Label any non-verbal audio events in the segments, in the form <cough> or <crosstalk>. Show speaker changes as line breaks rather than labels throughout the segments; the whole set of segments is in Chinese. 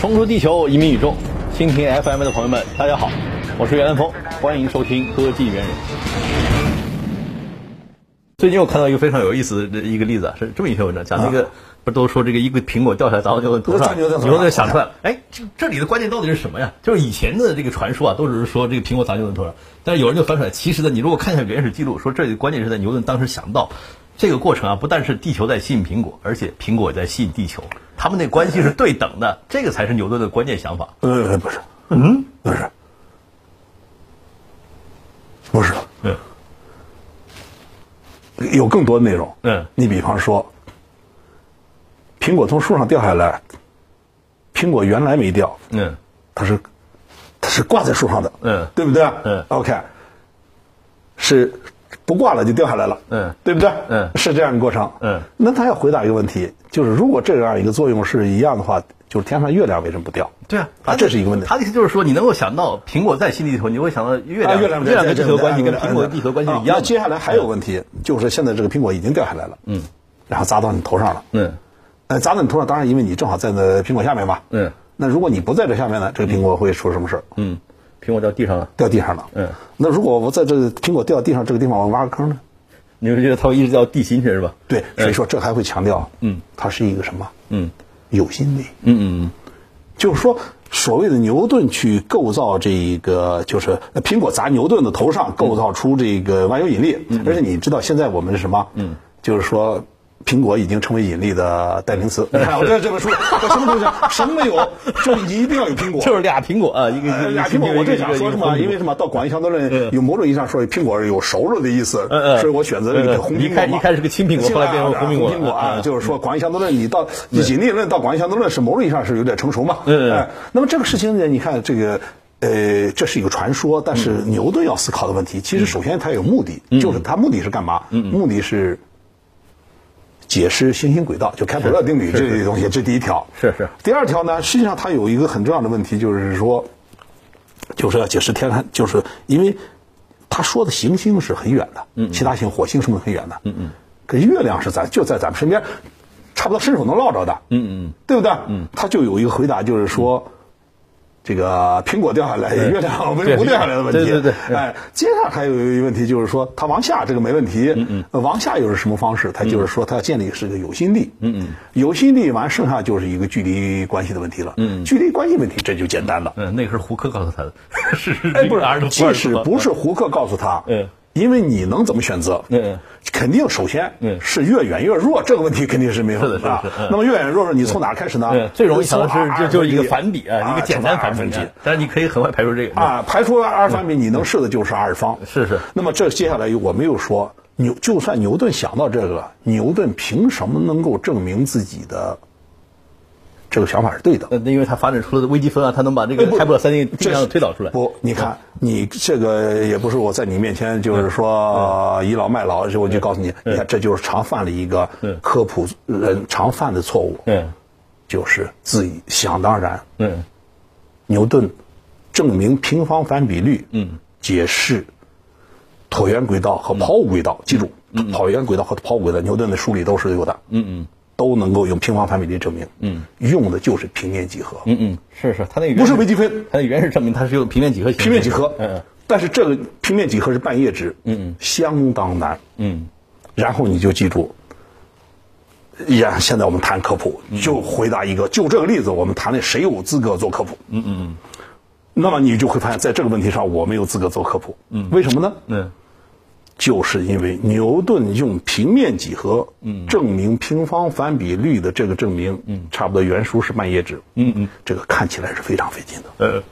冲出地球，移民宇宙，蜻蜓 FM 的朋友们，大家好，我是袁兰峰，欢迎收听科技猿人。最近我看到一个非常有意思的一个例子啊，是这么一篇文章，讲那个不都说这个一个苹果掉下来砸到牛顿头上，牛顿就想出来，哎，这这里的关键到底是什么呀？就是以前的这个传说啊，都只是说这个苹果砸牛顿头上，但是有人就翻出来，其实呢，你如果看一下原始记录，说这里关键是在牛顿当时想到。这个过程啊，不但是地球在吸引苹果，而且苹果也在吸引地球，他们那关系是对等的，这个才是牛顿的关键想法。
呃，不是，嗯，不是，不是，嗯，有更多的内容。嗯，你比方说，苹果从树上掉下来，苹果原来没掉，嗯，它是它是挂在树上的，嗯，对不对？嗯，OK，是。不挂了就掉下来了，嗯，对不对？嗯，是这样一个过程，嗯。那他要回答一个问题，就是如果这样一个作用是一样的话，就是天上月亮为什么不掉？
对啊，
啊，这是一个问题。
他的意思就是说，你能够想到苹果在新地球，你会想到月亮，月亮跟地球关系跟苹果地球关系一样。
接下来还有问题，就是现在这个苹果已经掉下来了，嗯，然后砸到你头上了，嗯，呃，砸到你头上，当然因为你正好在那苹果下面嘛，嗯。那如果你不在这下面呢，这个苹果会出什么事
嗯。苹果掉地上了，
掉地上了。嗯，那如果我在这苹果掉地上这个地方，我挖个坑呢？
你会觉得它会一直掉地心去是吧？
对，所以说这还会强调，嗯，它是一个什么？嗯，有心力。嗯嗯嗯，就是说，所谓的牛顿去构造这个，就是苹果砸牛顿的头上，构造出这个万有引力。而且你知道，现在我们是什么？嗯，就是说。苹果已经成为引力的代名词。你 <laughs> 看，我这这本书，什么东西？<laughs> 什么没有？就一定要有苹果。
就是俩苹果啊，一个
俩苹果。我这想说什么？因为什么？到广义相对论，有某种意义上说，苹果有熟了的意思。所以我选择了一个红苹果。
一开始是个青苹果，后来变成红苹果。
苹果啊，就是说广义相对论，你到引力论到广义相对论是某种意义上是有点成熟嘛？嗯，那么这个事情呢？你看这个，呃，这是一个传说，但是牛顿要思考的问题，其实首先他有目的，就是他目的是干嘛？目的是。解释行星轨道，就开普勒定律这些东西，这第一条。
是是。
第二条呢，实际上它有一个很重要的问题，就是说，就是要解释天看，就是因为他说的行星是很远的，嗯，其他星火星什么很远的，嗯嗯，可月亮是咱就在咱们身边，差不多伸手能捞着的，嗯嗯，对不对？嗯，他就有一个回答，就是说。这个苹果掉下来，月亮为什么不掉下来的问题？
对对对。
哎，接下来还有一个问题，就是说它往下这个没问题。嗯嗯。往下又是什么方式？它就是说它要建立是个有心力。嗯嗯。有心力完，剩下就是一个距离关系的问题了。嗯。距离关系问题这就简单了。
嗯，那个是胡克告诉他的。<laughs>
是。哎，不是，即使不是胡克告诉他。嗯。因为你能怎么选择？嗯，肯定首先是越远越弱，这个问题肯定是没有 <laughs>
的。是的，
那么越远越弱，你从哪开始呢？
最容易想的是就就是一个反比啊，一个简单反比。但是你可以很快排除这个
啊，排除二反比，你能试的就是二方。
是是。
那么这接下来我没有说牛，就算牛顿想到这个，牛顿凭什么能够证明自己的？这个想法是对的，
那因为他发展出了微积分啊，他能把这个开普勒三定律推导出来。
不，你看，你这个也不是我在你面前就是说倚老卖老，我就告诉你，你看这就是常犯了一个科普人常犯的错误，嗯，就是自己想当然，嗯，牛顿证明平方反比率，嗯，解释椭圆轨道和抛物轨道，记住，椭圆轨道和抛物轨道，牛顿的书里都是有的，嗯嗯。都能够用平方反比例证明，嗯，用的就是平面几何，
嗯嗯，是是，它那
个不是微积分，
它的原始证明它是用平面几何，
平面几何，嗯，但是这个平面几何是半叶值，嗯嗯，相当难，嗯，然后你就记住，呀，现在我们谈科普，就回答一个，就这个例子，我们谈的谁有资格做科普，嗯嗯嗯，那么你就会发现，在这个问题上，我没有资格做科普，嗯，为什么呢？嗯。就是因为牛顿用平面几何证明平方反比率的这个证明，差不多原书是半页纸，这个看起来是非常费劲的。呃，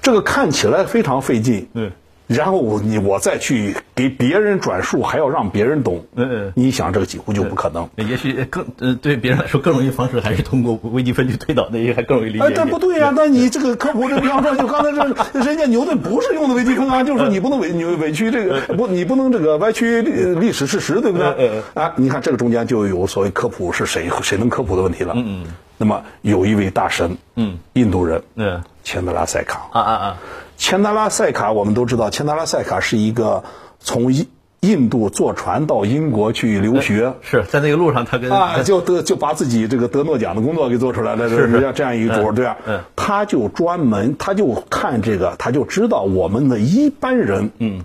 这个看起来非常费劲。嗯。然后你我再去给别人转述，还要让别人懂。嗯嗯，你想这个几乎就不可能。
也许更呃，对别人来说更容易方式还是通过微积分去推导，那还更容易理解。
哎，但不对呀，那你这个科普这比方说，就刚才这 <laughs> 人家牛顿不是用的微积分啊，就是说你不能委你委屈这个不，你不能这个歪曲历史事实，对不对？嗯啊，你看这个中间就有所谓科普是谁谁能科普的问题了。嗯嗯。那么有一位大神，嗯，印度人，嗯，钱德拉塞卡。啊啊啊。钱德拉塞卡，我们都知道，钱德拉塞卡是一个从印印度坐船到英国去留学，
是在那个路上，他跟
啊，就得就把自己这个得诺奖的工作给做出来了，
是
是这样一个主，对吧？嗯，他就专门，他就看这个，他就知道我们的一般人，嗯，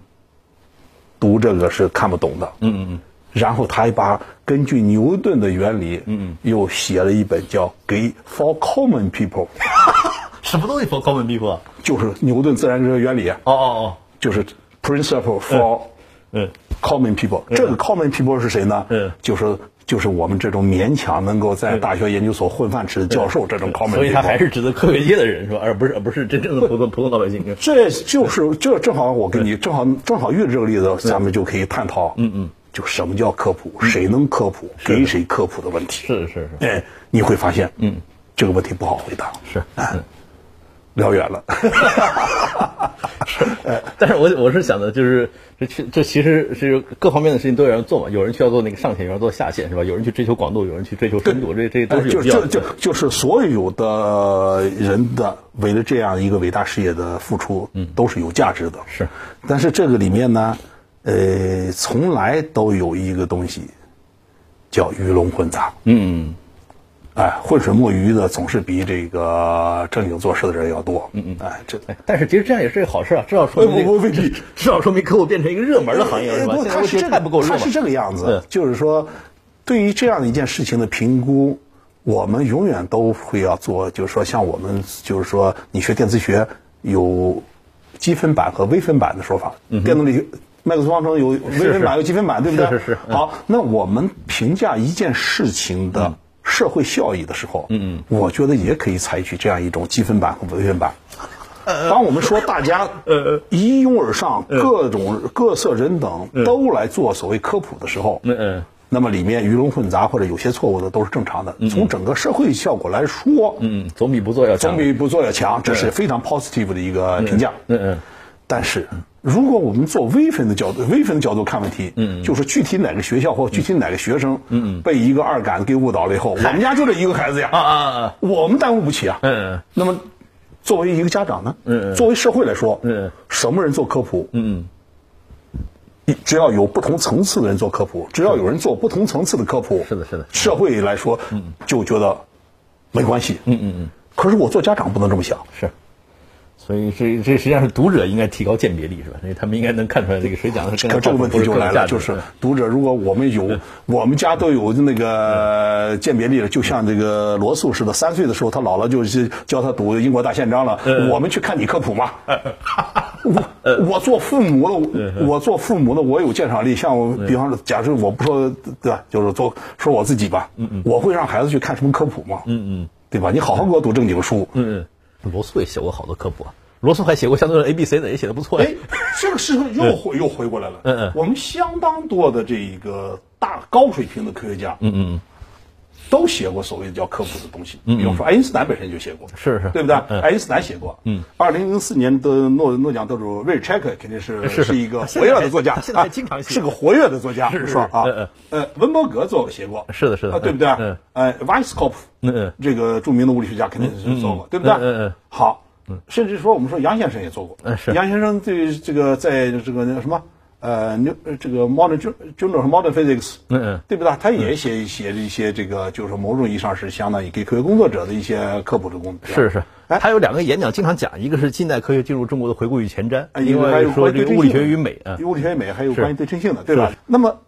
读这个是看不懂的，嗯嗯嗯，然后他还把根据牛顿的原理，嗯嗯，又写了一本叫《给 For Common People》，<laughs>
什么东西 For Common People？
就是牛顿自然哲学原理，哦
哦哦，
就是 Principle for。嗯，common people，这个 common people 是谁呢？嗯，就是就是我们这种勉强能够在大学研究所混饭吃的教授，这种 common。
所以他还是指的科学界的人是吧？而不是而不是真正的普通普通老百姓。
这就是这正好我跟你正好正好遇这个例子，咱们就可以探讨。嗯嗯，就什么叫科普？谁能科普？给谁科普的问题？
是是是。
哎，你会发现，嗯，这个问题不好回答。
是。嗯。
聊远了，
是，<laughs> 但是我我是想的，就是这这其实是各方面的事情都有人做嘛，有人去要做那个上线，有人做下线，是吧？有人去追求广度，有人去追求深度，这这都是有必要
的。就就就是所有的人的为了这样一个伟大事业的付出，嗯，都是有价值的。
是，
但是这个里面呢，呃，从来都有一个东西叫鱼龙混杂。嗯。哎，浑水摸鱼的总是比这个正经做事的人要多。嗯嗯，哎，这，
但是其实这样也是个好事啊，至少说明
未必，<laughs>
至少说明客户变成一个热门的行业是吧？
他是
太不够热
他是这个样子，就是说，对于这样的一件事情的评估，我们永远都会要做，就是说，像我们就是说，你学电磁学有积分版和微分版的说法，电动力麦克斯方程有微分版有积分版，对不对？
是是。
好，那我们评价一件事情的。社会效益的时候，嗯嗯，我觉得也可以采取这样一种积分版和微分版。当我们说大家呃一拥而上，各种各色人等都来做所谓科普的时候，嗯嗯，那么里面鱼龙混杂或者有些错误的都是正常的。从整个社会效果来说，
嗯，总比不做要
强，总比不做要强，这是非常 positive 的一个评价。嗯嗯，但是。如果我们做微分的角度，微分的角度看问题，嗯，就是具体哪个学校或具体哪个学生，嗯。被一个二杆给误导了以后，我们家就这一个孩子呀，啊啊啊，我们耽误不起啊，嗯，那么作为一个家长呢，嗯，作为社会来说，嗯，什么人做科普，嗯，只要有不同层次的人做科普，只要有人做不同层次的科普，
是的，是的，
社会来说，嗯，就觉得没关系，嗯嗯嗯，可是我做家长不能这么想，
是。所以这这实际上是读者应该提高鉴别力是吧？所以他们应该能看出来这个谁讲的是更
这个问题就来了，就是读者如果我们有我们家都有那个鉴别力了，就像这个罗素似的，三岁的时候他姥姥就是教他读英国大宪章了。我们去看你科普吗？<laughs> 我我做父母的，我做父母的，我有鉴赏力。像比方说，假设我不说对吧，就是做说我自己吧，我会让孩子去看什么科普吗？嗯嗯，对吧？你好好给我读正经书。嗯
嗯，罗素也写过好多科普啊。罗素还写过相对论 A B C 的，也写的不错。哎，
这个事情又回又回过来了。嗯嗯，我们相当多的这一个大高水平的科学家，嗯嗯，都写过所谓的叫科普的东西。嗯，比如说爱因斯坦本身就写过，
是是，
对不对？爱因斯坦写过。嗯，二零零四年的诺诺奖得主瑞切克肯定是 <laughs> 是一个活跃的作家，<laughs>
现在经常写，
是个活跃的作家，
是
说啊。呃，温伯格做写过，
是的，是的，
对不对？嗯，呃，瓦斯科夫，嗯，这个著名的物理学家肯定是做过，对不对？嗯嗯，好。甚至说，我们说杨先生也做过。杨先生对这个在这个那个什么，呃，牛这个 modern journal 和 modern physics，嗯嗯，对不对？他也写写一些这个，就是某种意义上是相当于给科学工作者的一些科普的工作。
是是，他有两个演讲经常讲，一个是近代科学进入中国的回顾与前瞻，另外说这个物理学与美啊，
物理学与美还有关于对称性的，对吧？那么，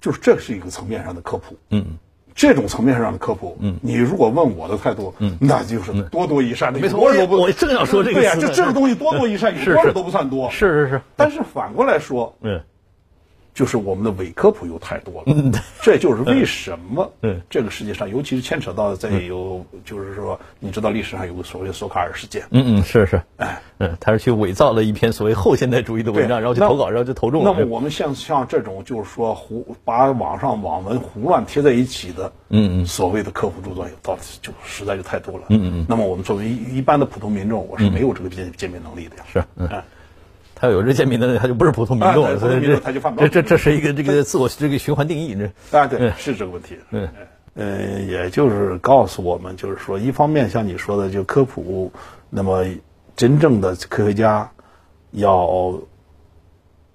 就是这是一个层面上的科普。嗯。这种层面上的科普，嗯，你如果问我的态度，嗯，那就是多多益善的。
没错，我我正要说这个。
对呀，这这个东西多多益善，
多
少都不算多。
是是是。
但是反过来说，嗯。就是我们的伪科普又太多了，这就是为什么这个世界上，尤其是牵扯到在有，就是说，你知道历史上有个所谓的索卡尔事件，
嗯嗯，是是，哎，嗯，他是去伪造了一篇所谓后现代主义的文章，然后去投稿，然后就投中了。
那么我们像像这种就是说胡把网上网文胡乱贴在一起的，嗯嗯，所谓的科普著作，到就实在就太多了，嗯嗯。那么我们作为一般的普通民众，我是没有这个鉴鉴别能力的呀，
是，嗯。他有这鉴别能力，他就不是普通民众了。所以这这这这是一个这个自我这个循环定义。
这啊，对，是这个问题。嗯嗯，也就是告诉我们，就是说，一方面像你说的，就科普，那么真正的科学家要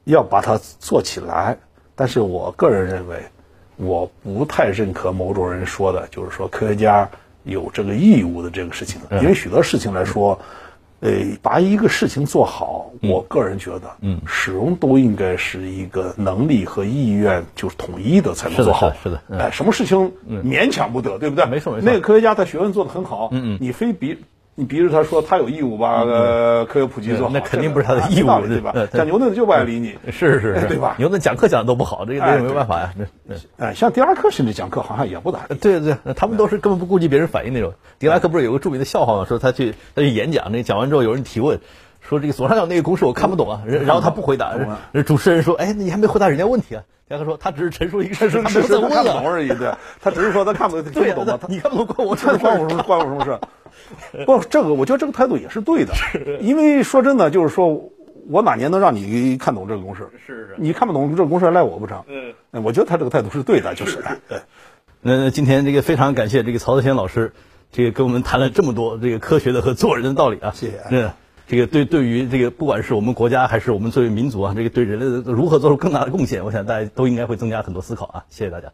要把它做起来，但是我个人认为，我不太认可某种人说的，就是说科学家有这个义务的这个事情，因为许多事情来说。呃，把一个事情做好，我个人觉得，嗯，始终都应该是一个能力和意愿就是统一的才能做好。
是的，
哎，什么事情勉强不得，对不对？
没错，没错。
那个科学家他学问做得很好，嗯嗯，你非逼。你逼着他说他有义务把呃科学普及做好，
那肯定不是他的义务，
对吧？讲牛顿就不爱理你，<laughs>
是是是，<laughs>
对吧？
牛顿讲课讲的都不好，这个这个没办法呀。
哎，像狄拉克甚至讲课好像也不咋。
对对对，他们都是根本不顾及别人反应那种。狄拉克不是有个著名的笑话吗？说他去他去演讲，那讲完之后有人提问，说这个左上角那个公式我看不懂啊，然后他不回答，主持人说，哎，你还没回答人家问题啊？狄拉克说，他只是陈述一个事实，他
没在问看不懂而已，对，他只是说他看不懂，<laughs> 听不懂嘛。
你看不懂关我
关我什么事关我什么事？<laughs> 不，这个我觉得这个态度也是对的，因为说真的，就是说我哪年能让你看懂这个公式？
是是，
你看不懂这个公式赖我不成？嗯，我觉得他这个态度是对的，就是。对。
那今天这个非常感谢这个曹德先老师，这个跟我们谈了这么多这个科学的和做人的道理啊！
谢谢。
嗯，这个对对于这个不管是我们国家还是我们作为民族啊，这个对人类的如何做出更大的贡献，我想大家都应该会增加很多思考啊！谢谢大家。